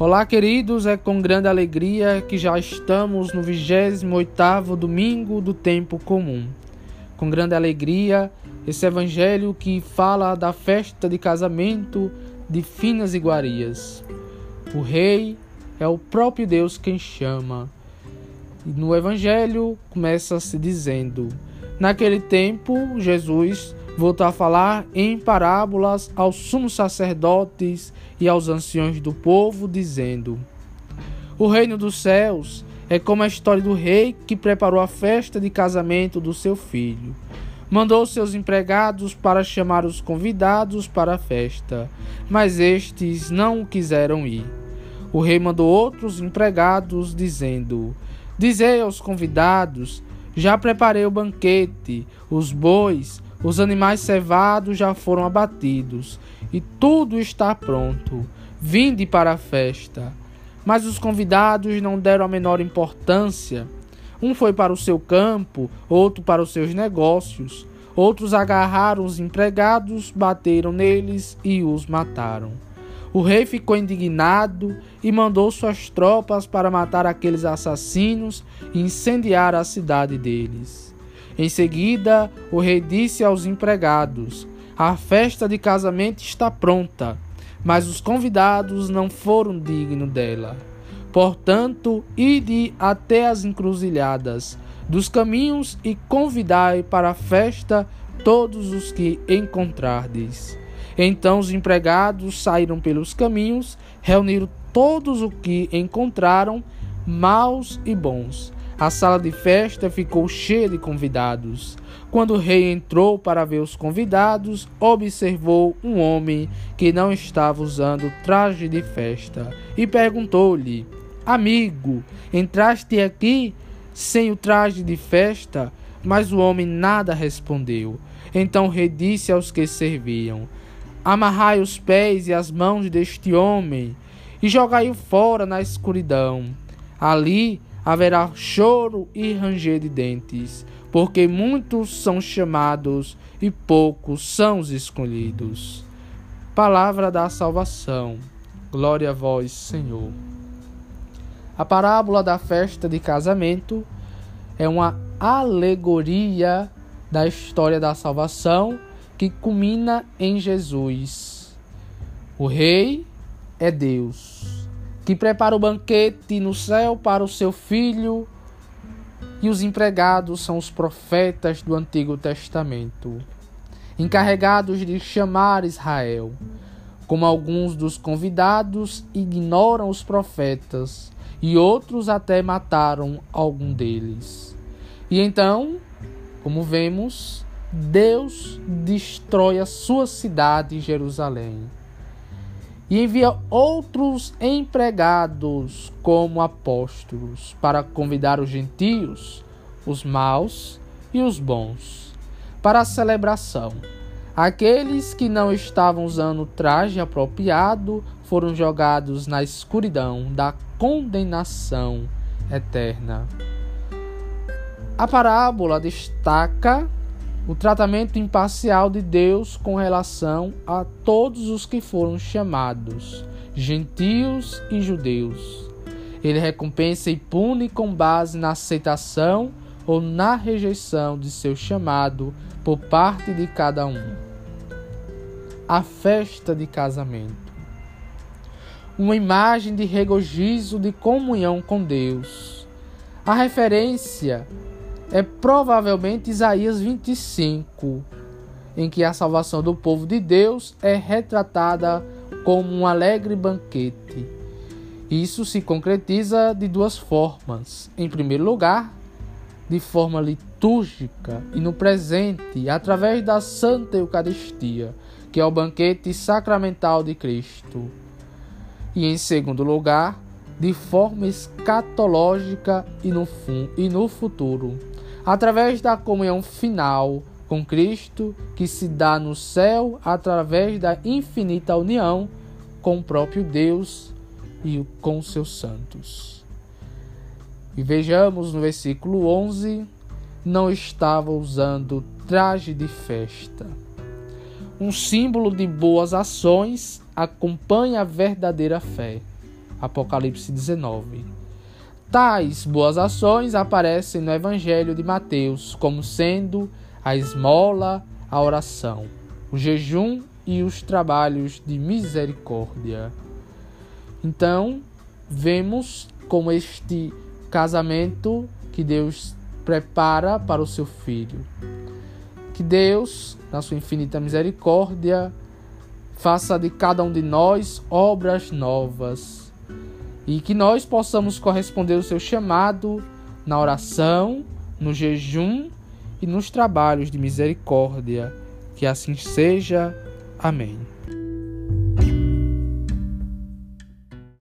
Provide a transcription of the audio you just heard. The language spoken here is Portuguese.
Olá, queridos, é com grande alegria que já estamos no 28º domingo do tempo comum. Com grande alegria, esse evangelho que fala da festa de casamento de Finas Iguarias. O rei é o próprio Deus quem chama. E no evangelho começa se dizendo: Naquele tempo, Jesus voltou a falar em parábolas aos sumos sacerdotes e aos anciões do povo, dizendo: O reino dos céus é como a história do rei que preparou a festa de casamento do seu filho. Mandou seus empregados para chamar os convidados para a festa, mas estes não quiseram ir. O rei mandou outros empregados, dizendo: Dizei aos convidados: Já preparei o banquete, os bois, os animais cevados já foram abatidos e tudo está pronto. Vinde para a festa. Mas os convidados não deram a menor importância. Um foi para o seu campo, outro para os seus negócios. Outros agarraram os empregados, bateram neles e os mataram. O rei ficou indignado e mandou suas tropas para matar aqueles assassinos e incendiar a cidade deles. Em seguida, o rei disse aos empregados: A festa de casamento está pronta, mas os convidados não foram dignos dela. Portanto, ide até as encruzilhadas dos caminhos e convidai para a festa todos os que encontrardes. Então os empregados saíram pelos caminhos, reuniram todos os que encontraram, maus e bons, a sala de festa ficou cheia de convidados. Quando o rei entrou para ver os convidados, observou um homem que não estava usando traje de festa e perguntou-lhe: Amigo, entraste aqui sem o traje de festa? Mas o homem nada respondeu. Então o rei disse aos que serviam: Amarrai os pés e as mãos deste homem e jogai-o fora na escuridão. Ali haverá choro e ranger de dentes, porque muitos são chamados e poucos são os escolhidos. Palavra da salvação. Glória a vós, Senhor. A parábola da festa de casamento é uma alegoria da história da salvação que culmina em Jesus. O Rei é Deus que prepara o banquete no céu para o seu filho, e os empregados são os profetas do Antigo Testamento, encarregados de chamar Israel. Como alguns dos convidados ignoram os profetas, e outros até mataram algum deles. E então, como vemos, Deus destrói a sua cidade, Jerusalém e envia outros empregados como apóstolos para convidar os gentios, os maus e os bons, para a celebração. Aqueles que não estavam usando o traje apropriado foram jogados na escuridão da condenação eterna. A parábola destaca o tratamento imparcial de Deus com relação a todos os que foram chamados, gentios e judeus. Ele recompensa e pune com base na aceitação ou na rejeição de seu chamado por parte de cada um. A festa de casamento. Uma imagem de regozijo de comunhão com Deus. A referência é provavelmente Isaías 25, em que a salvação do povo de Deus é retratada como um alegre banquete. Isso se concretiza de duas formas. Em primeiro lugar, de forma litúrgica e no presente, através da Santa Eucaristia, que é o banquete sacramental de Cristo. E em segundo lugar, de forma escatológica e no, e no futuro através da comunhão final com Cristo, que se dá no céu através da infinita união com o próprio Deus e com seus santos. E vejamos no versículo 11: não estava usando traje de festa. Um símbolo de boas ações acompanha a verdadeira fé. Apocalipse 19. Tais boas ações aparecem no Evangelho de Mateus como sendo a esmola, a oração, o jejum e os trabalhos de misericórdia. Então, vemos como este casamento que Deus prepara para o seu filho. Que Deus, na sua infinita misericórdia, faça de cada um de nós obras novas e que nós possamos corresponder ao seu chamado na oração, no jejum e nos trabalhos de misericórdia. Que assim seja. Amém.